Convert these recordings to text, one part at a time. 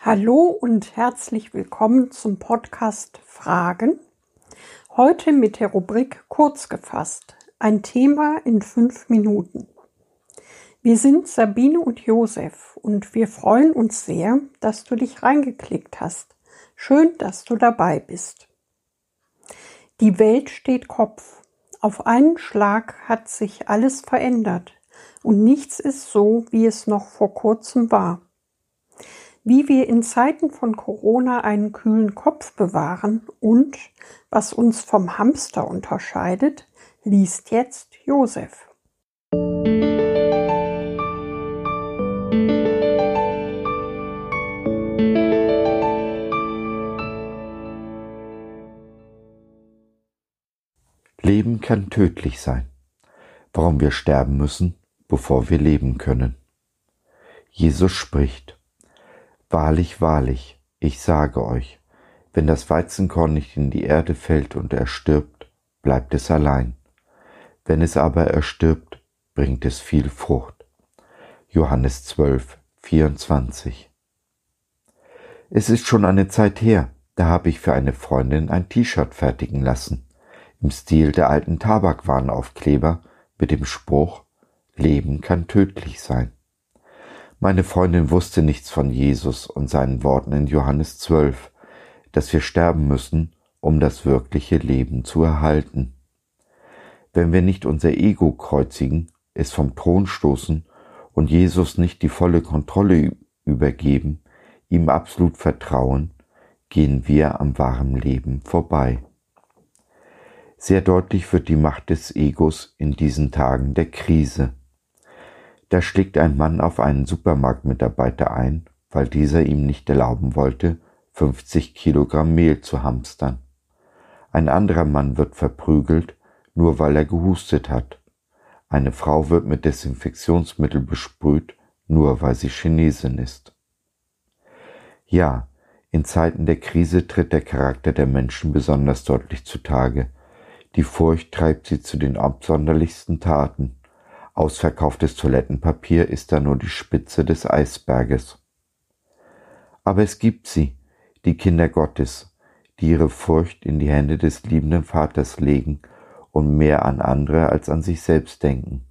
Hallo und herzlich willkommen zum Podcast Fragen. Heute mit der Rubrik Kurz gefasst. Ein Thema in fünf Minuten. Wir sind Sabine und Josef und wir freuen uns sehr, dass du dich reingeklickt hast. Schön, dass du dabei bist. Die Welt steht Kopf. Auf einen Schlag hat sich alles verändert und nichts ist so, wie es noch vor kurzem war. Wie wir in Zeiten von Corona einen kühlen Kopf bewahren und was uns vom Hamster unterscheidet, liest jetzt Josef. Leben kann tödlich sein. Warum wir sterben müssen, bevor wir leben können. Jesus spricht, Wahrlich, wahrlich, ich sage euch, wenn das Weizenkorn nicht in die Erde fällt und erstirbt, bleibt es allein. Wenn es aber erstirbt, bringt es viel Frucht. Johannes 12, 24. Es ist schon eine Zeit her, da habe ich für eine Freundin ein T-Shirt fertigen lassen, im Stil der alten Tabakwarnaufkleber mit dem Spruch Leben kann tödlich sein. Meine Freundin wusste nichts von Jesus und seinen Worten in Johannes 12, dass wir sterben müssen, um das wirkliche Leben zu erhalten. Wenn wir nicht unser Ego kreuzigen, es vom Thron stoßen und Jesus nicht die volle Kontrolle übergeben, ihm absolut vertrauen, gehen wir am wahren Leben vorbei. Sehr deutlich wird die Macht des Egos in diesen Tagen der Krise. Da schlägt ein Mann auf einen Supermarktmitarbeiter ein, weil dieser ihm nicht erlauben wollte, 50 Kilogramm Mehl zu hamstern. Ein anderer Mann wird verprügelt, nur weil er gehustet hat. Eine Frau wird mit Desinfektionsmittel besprüht, nur weil sie Chinesin ist. Ja, in Zeiten der Krise tritt der Charakter der Menschen besonders deutlich zutage. Die Furcht treibt sie zu den absonderlichsten Taten. Ausverkauftes Toilettenpapier ist da nur die Spitze des Eisberges. Aber es gibt sie, die Kinder Gottes, die ihre Furcht in die Hände des liebenden Vaters legen und mehr an andere als an sich selbst denken,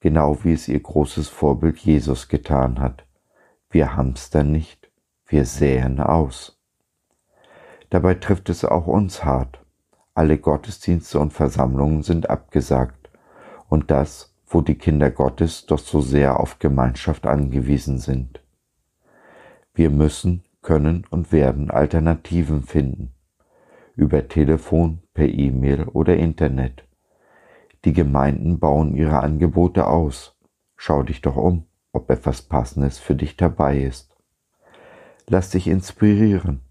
genau wie es ihr großes Vorbild Jesus getan hat. Wir hamstern nicht, wir säen aus. Dabei trifft es auch uns hart. Alle Gottesdienste und Versammlungen sind abgesagt. Und das, wo die Kinder Gottes doch so sehr auf Gemeinschaft angewiesen sind. Wir müssen, können und werden Alternativen finden. Über Telefon, per E-Mail oder Internet. Die Gemeinden bauen ihre Angebote aus. Schau dich doch um, ob etwas Passendes für dich dabei ist. Lass dich inspirieren.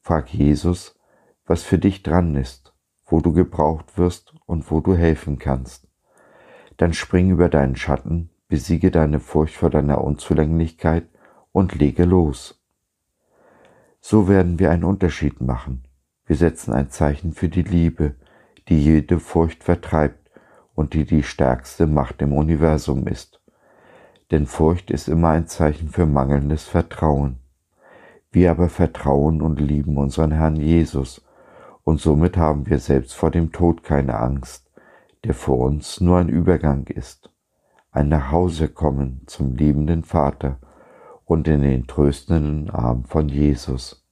Frag Jesus, was für dich dran ist, wo du gebraucht wirst und wo du helfen kannst. Dann spring über deinen Schatten, besiege deine Furcht vor deiner Unzulänglichkeit und lege los. So werden wir einen Unterschied machen. Wir setzen ein Zeichen für die Liebe, die jede Furcht vertreibt und die die stärkste Macht im Universum ist. Denn Furcht ist immer ein Zeichen für mangelndes Vertrauen. Wir aber vertrauen und lieben unseren Herrn Jesus, und somit haben wir selbst vor dem Tod keine Angst, der für uns nur ein Übergang ist, ein Nachhausekommen zum liebenden Vater und in den tröstenden Arm von Jesus.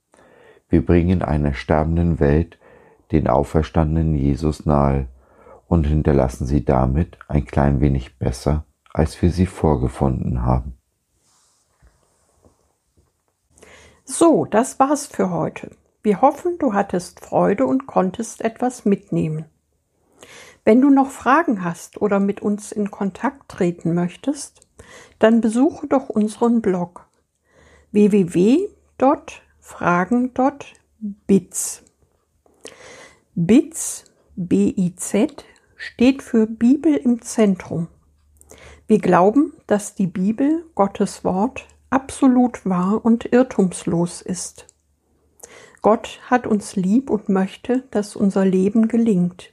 Wir bringen einer sterbenden Welt den auferstandenen Jesus nahe und hinterlassen sie damit ein klein wenig besser, als wir sie vorgefunden haben. So, das war's für heute. Wir hoffen, du hattest Freude und konntest etwas mitnehmen. Wenn du noch Fragen hast oder mit uns in Kontakt treten möchtest, dann besuche doch unseren Blog www.fragen.biz. Biz, B-I-Z, steht für Bibel im Zentrum. Wir glauben, dass die Bibel, Gottes Wort, absolut wahr und irrtumslos ist. Gott hat uns lieb und möchte, dass unser Leben gelingt.